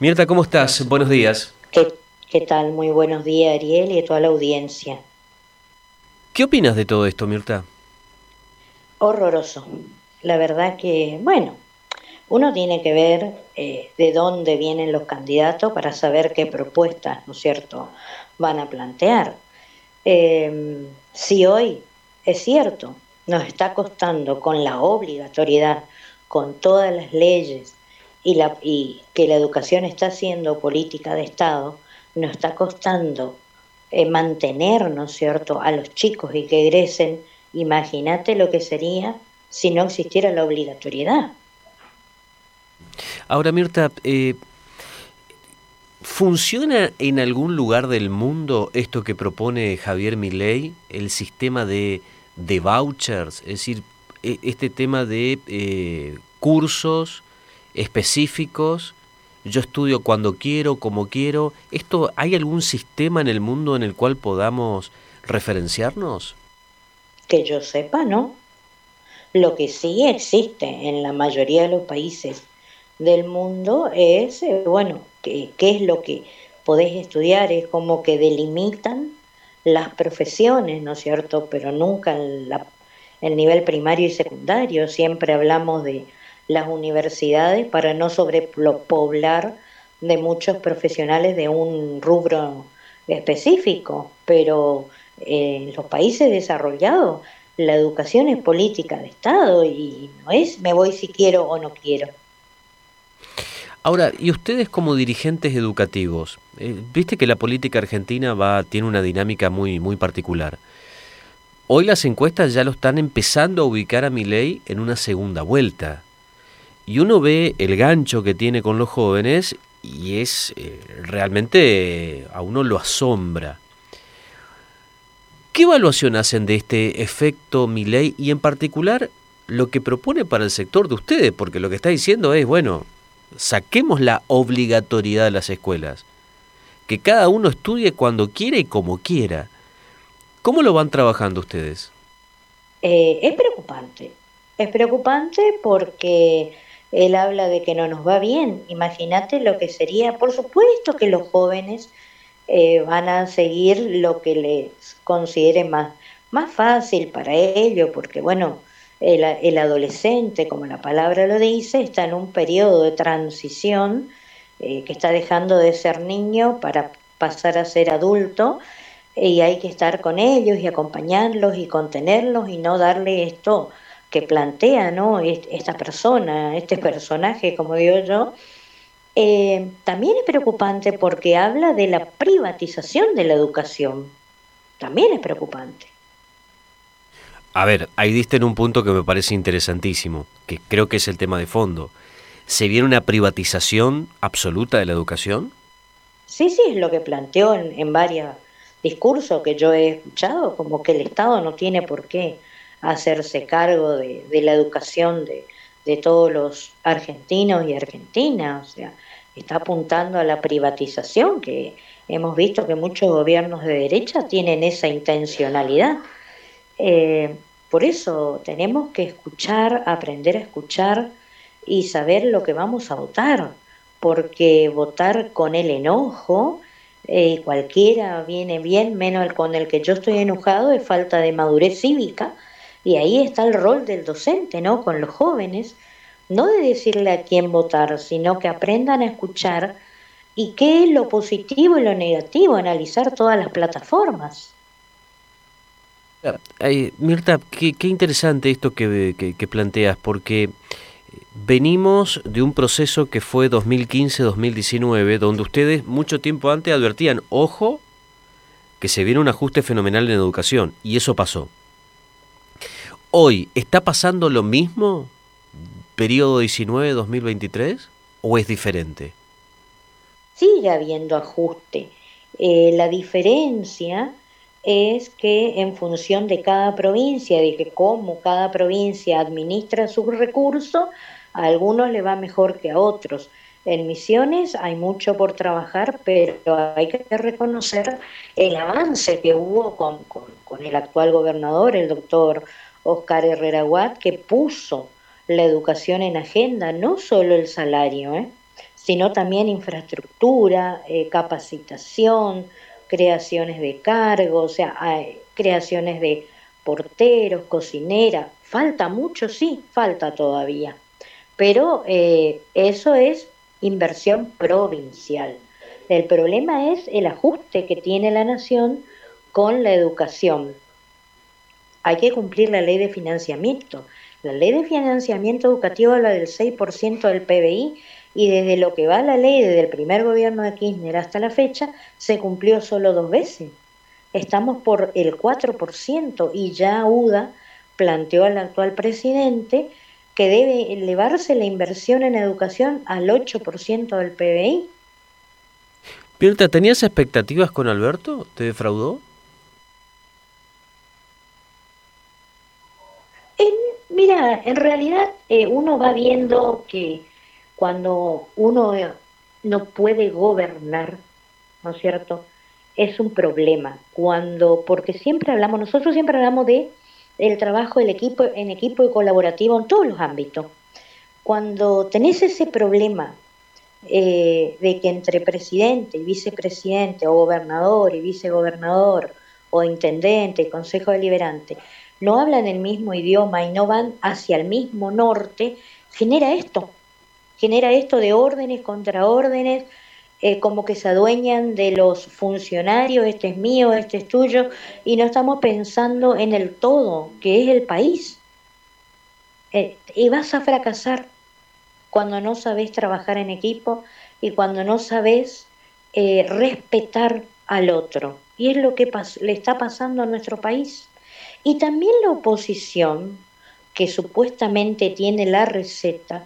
Mirta, ¿cómo estás? Buenos días. ¿Qué, tal? Muy buenos días, Ariel, y a toda la audiencia. ¿Qué opinas de todo esto, Mirta? Horroroso. La verdad que, bueno, uno tiene que ver eh, de dónde vienen los candidatos para saber qué propuestas, ¿no es cierto?, van a plantear. Em, si hoy es cierto, nos está costando con la obligatoriedad, con todas las leyes, y, la, y que la educación está siendo política de Estado, nos está costando eh, mantener, ¿no es cierto?, a los chicos y que egresen, imagínate lo que sería si no existiera la obligatoriedad. Ahora, Mirta, eh, ¿funciona en algún lugar del mundo esto que propone Javier Milei, el sistema de, de vouchers? Es decir, e, este tema de eh, cursos específicos, yo estudio cuando quiero, como quiero. ¿Esto hay algún sistema en el mundo en el cual podamos referenciarnos? Que yo sepa, no. Lo que sí existe en la mayoría de los países del mundo es, eh, bueno, qué es lo que podés estudiar, es como que delimitan las profesiones, ¿no es cierto? Pero nunca en el nivel primario y secundario, siempre hablamos de las universidades para no sobrepoblar de muchos profesionales de un rubro específico, pero en los países desarrollados la educación es política de Estado y no es me voy si quiero o no quiero. Ahora, y ustedes como dirigentes educativos, eh, viste que la política argentina va tiene una dinámica muy muy particular. Hoy las encuestas ya lo están empezando a ubicar a mi ley en una segunda vuelta. Y uno ve el gancho que tiene con los jóvenes y es eh, realmente a uno lo asombra. ¿Qué evaluación hacen de este efecto Milei y en particular lo que propone para el sector de ustedes? Porque lo que está diciendo es, bueno, saquemos la obligatoriedad de las escuelas, que cada uno estudie cuando quiera y como quiera. ¿Cómo lo van trabajando ustedes? Eh, es preocupante, es preocupante porque él habla de que no nos va bien. Imagínate lo que sería, por supuesto que los jóvenes eh, van a seguir lo que les considere más, más fácil para ellos, porque bueno, el, adolescente, como la palabra lo dice, está en un periodo de transición eh, que está dejando de ser niño para pasar a ser adulto y hay que estar con ellos y acompañarlos y contenerlos y no darle esto que plantea ¿no? esta persona, este personaje, como digo yo, eh, también es preocupante porque habla de la privatización de la educación. También es preocupante. A ver, ahí diste en un punto que me parece interesantísimo, que creo que es el tema de fondo. ¿Se viene una privatización absoluta de la educación? Sí, sí, es lo que planteó en, en varios discursos que yo he escuchado, como que el Estado no tiene por qué hacerse cargo de, la educación de, todos los argentinos y argentinas, o sea, está apuntando a la privatización, que hemos visto que muchos gobiernos de derecha tienen esa intencionalidad. Eh, por eso tenemos que escuchar, aprender a escuchar y saber lo que vamos a votar, porque votar con el enojo, eh, cualquiera viene bien, menos el con el que yo estoy enojado, es falta de madurez cívica y ahí está el rol del docente, ¿no? Con los jóvenes, no de decirle a quién votar, sino que aprendan a escuchar y qué es lo positivo y lo negativo, analizar todas las plataformas. Mirta, qué, interesante esto que, que, planteas, porque venimos de un proceso que fue 2015-2019, donde ustedes mucho tiempo antes advertían, ojo, que se viene un ajuste fenomenal en educación, y eso pasó hoy, ¿está pasando lo mismo, periodo 19-2023, o es diferente? Sigue habiendo ajuste. Eh, la diferencia es que en función de cada provincia, de que cómo cada provincia administra sus recursos, a algunos le va mejor que a otros. En Misiones hay mucho por trabajar, pero hay que reconocer el avance que hubo con, con el actual gobernador, el doctor Oscar Herrera Watt, que puso la educación en agenda, no solo el salario, ¿eh? sino también infraestructura, eh, capacitación, creaciones de cargos, o sea, creaciones de porteros, cocineras. Falta mucho, sí, falta todavía. Pero eh, eso es inversión provincial. El problema es el ajuste que tiene la nación con la educación. Hay que cumplir la ley de financiamiento. La ley de financiamiento educativo habla del 6% del PBI y desde lo que va la ley, desde el primer gobierno de Kirchner hasta la fecha, se cumplió solo dos veces. Estamos por el 4% y ya UDA planteó al actual presidente que debe elevarse la inversión en educación al 8% del PBI. Pirta, ¿tenías expectativas con Alberto? ¿Te defraudó? Mira, en realidad eh, uno va viendo que cuando uno no puede gobernar, ¿no es cierto? Es un problema. Cuando, porque siempre hablamos, nosotros siempre hablamos de el trabajo del equipo, en equipo y colaborativo en todos los ámbitos. Cuando tenés ese problema eh, de que entre presidente y vicepresidente, o gobernador y vicegobernador, o intendente y consejo deliberante, no hablan el mismo idioma y no van hacia el mismo norte, genera esto, genera esto de órdenes contra órdenes, eh, como que se adueñan de los funcionarios, este es mío, este es tuyo, y no estamos pensando en el todo, que es el país. Eh, y vas a fracasar cuando no sabes trabajar en equipo y cuando no sabes eh, respetar al otro. Y es lo que le está pasando a nuestro país. Y también la oposición, que supuestamente tiene la receta,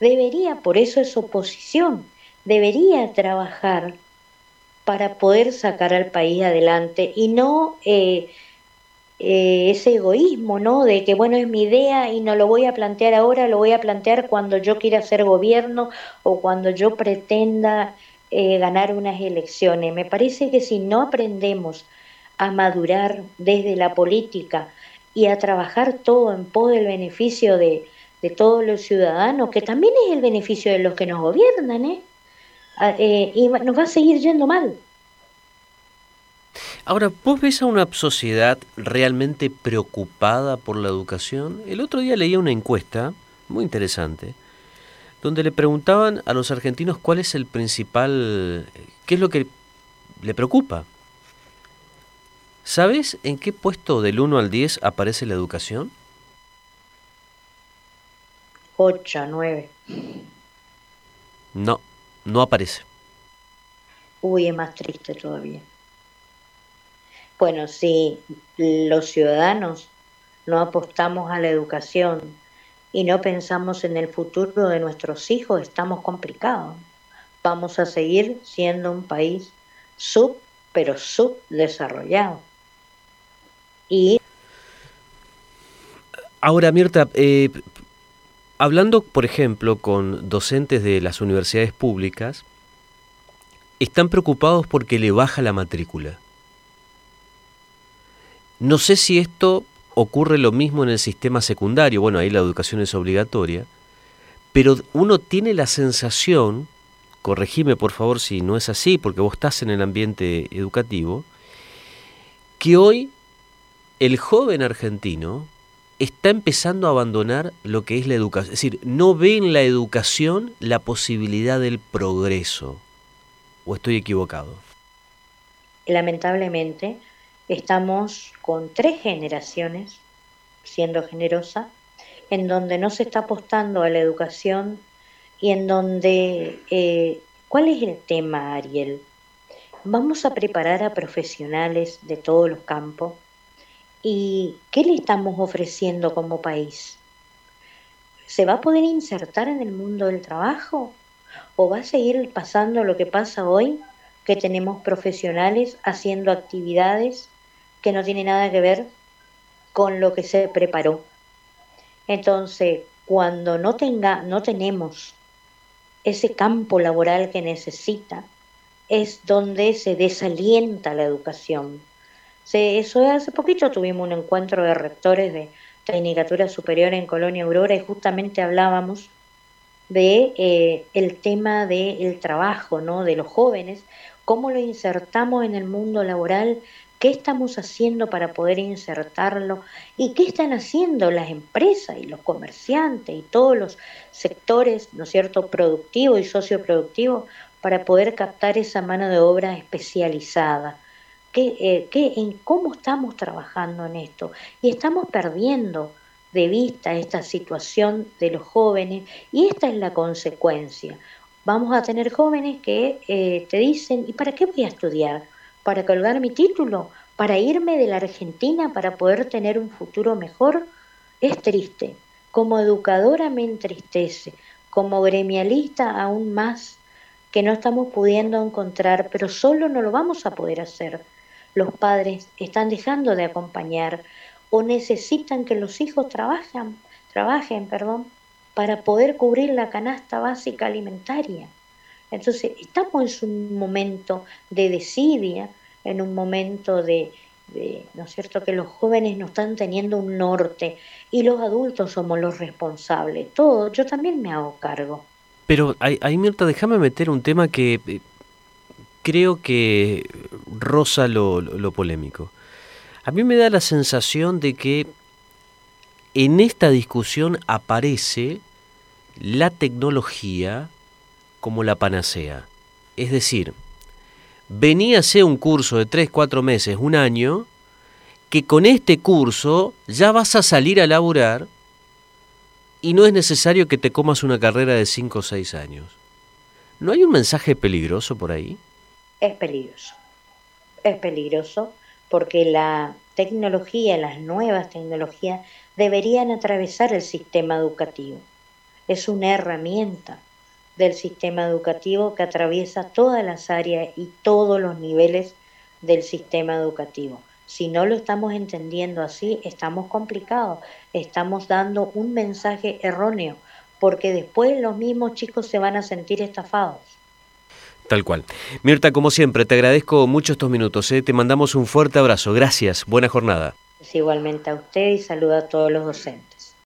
debería, por eso es oposición, debería trabajar para poder sacar al país adelante y no eh, eh, ese egoísmo, ¿no? De que, bueno, es mi idea y no lo voy a plantear ahora, lo voy a plantear cuando yo quiera ser gobierno o cuando yo pretenda eh, ganar unas elecciones. Me parece que si no aprendemos a madurar desde la política y a trabajar todo en pos del beneficio de, de todos los ciudadanos, que también es el beneficio de los que nos gobiernan, ¿eh? Ah, eh, y nos va a seguir yendo mal. Ahora, ¿vos ves a una sociedad realmente preocupada por la educación? El otro día leía una encuesta muy interesante, donde le preguntaban a los argentinos cuál es el principal, qué es lo que le preocupa. ¿Sabes en qué puesto del 1 al 10 aparece la educación? 8, 9. No, no aparece. Uy, es más triste todavía. Bueno, si los ciudadanos no apostamos a la educación y no pensamos en el futuro de nuestros hijos, estamos complicados. Vamos a seguir siendo un país sub, pero subdesarrollado. Y Ahora, Mirta, eh, hablando, por ejemplo, con docentes de las universidades públicas, están preocupados porque le baja la matrícula. No sé si esto ocurre lo mismo en el sistema secundario, bueno, ahí la educación es obligatoria, pero uno tiene la sensación, corregime por favor si no es así, porque vos estás en el ambiente educativo, que hoy el joven argentino está empezando a abandonar lo que es la educación. Es decir, no ve en la educación la posibilidad del progreso. ¿O estoy equivocado? Lamentablemente, estamos con tres generaciones, siendo generosa, en donde no se está apostando a la educación y en donde... Eh, ¿Cuál es el tema, Ariel? Vamos a preparar a profesionales de todos los campos ¿Y qué le estamos ofreciendo como país? ¿Se va a poder insertar en el mundo del trabajo? ¿O va a seguir pasando lo que pasa hoy, que tenemos profesionales haciendo actividades que no tienen nada que ver con lo que se preparó? Entonces, cuando no, tenga, no tenemos ese campo laboral que necesita, es donde se desalienta la educación eso hace poquito tuvimos un encuentro de rectores de Tecnicatura Superior en Colonia Aurora y justamente hablábamos de eh, el tema del trabajo, ¿no? De los jóvenes, cómo lo insertamos en el mundo laboral, qué estamos haciendo para poder insertarlo y qué están haciendo las empresas y los comerciantes y todos los sectores, ¿no es cierto?, productivos y socioproductivos para poder captar esa mano de obra especializada. ¿Qué, eh, qué, en cómo estamos trabajando en esto? Y estamos perdiendo de vista esta situación de los jóvenes y esta es la consecuencia. Vamos a tener jóvenes que eh, te dicen, ¿y para qué voy a estudiar? ¿Para colgar mi título? ¿Para irme de la Argentina para poder tener un futuro mejor? Es triste. Como educadora me entristece. Como gremialista aún más que no estamos pudiendo encontrar, pero solo no lo vamos a poder hacer. Los padres están dejando de acompañar, o necesitan que los hijos trabajen, trabajen perdón, para poder cubrir la canasta básica alimentaria. Entonces, estamos en un momento de desidia, en un momento de, ¿no es cierto?, que los jóvenes no están teniendo un norte y los adultos somos los responsables. Todo, yo también me hago cargo. Pero ahí, Mirta, déjame meter un tema que eh, creo que roza lo polémico. A mí me da la sensación de que en esta discusión aparece la tecnología como la panacea. Es decir, venía a ser un curso de 3, 4 meses, un año, que con este curso ya vas a salir a laburar y no es necesario que te comas una carrera de 5 o 6 años. ¿No hay un mensaje peligroso por ahí? Es peligroso. Es peligroso porque la tecnología, las nuevas tecnologías, deberían atravesar el sistema educativo. Es una herramienta del sistema educativo que atraviesa todas las áreas y todos los niveles del sistema educativo. Si no lo estamos entendiendo así, estamos complicados, estamos dando un mensaje erróneo, porque después los mismos chicos se van a sentir estafados. Tal cual. Mirta, como siempre, te agradezco mucho estos minutos. ¿eh? Te mandamos un fuerte abrazo. Gracias. Buena jornada. igualmente a usted y saluda a todos los docentes.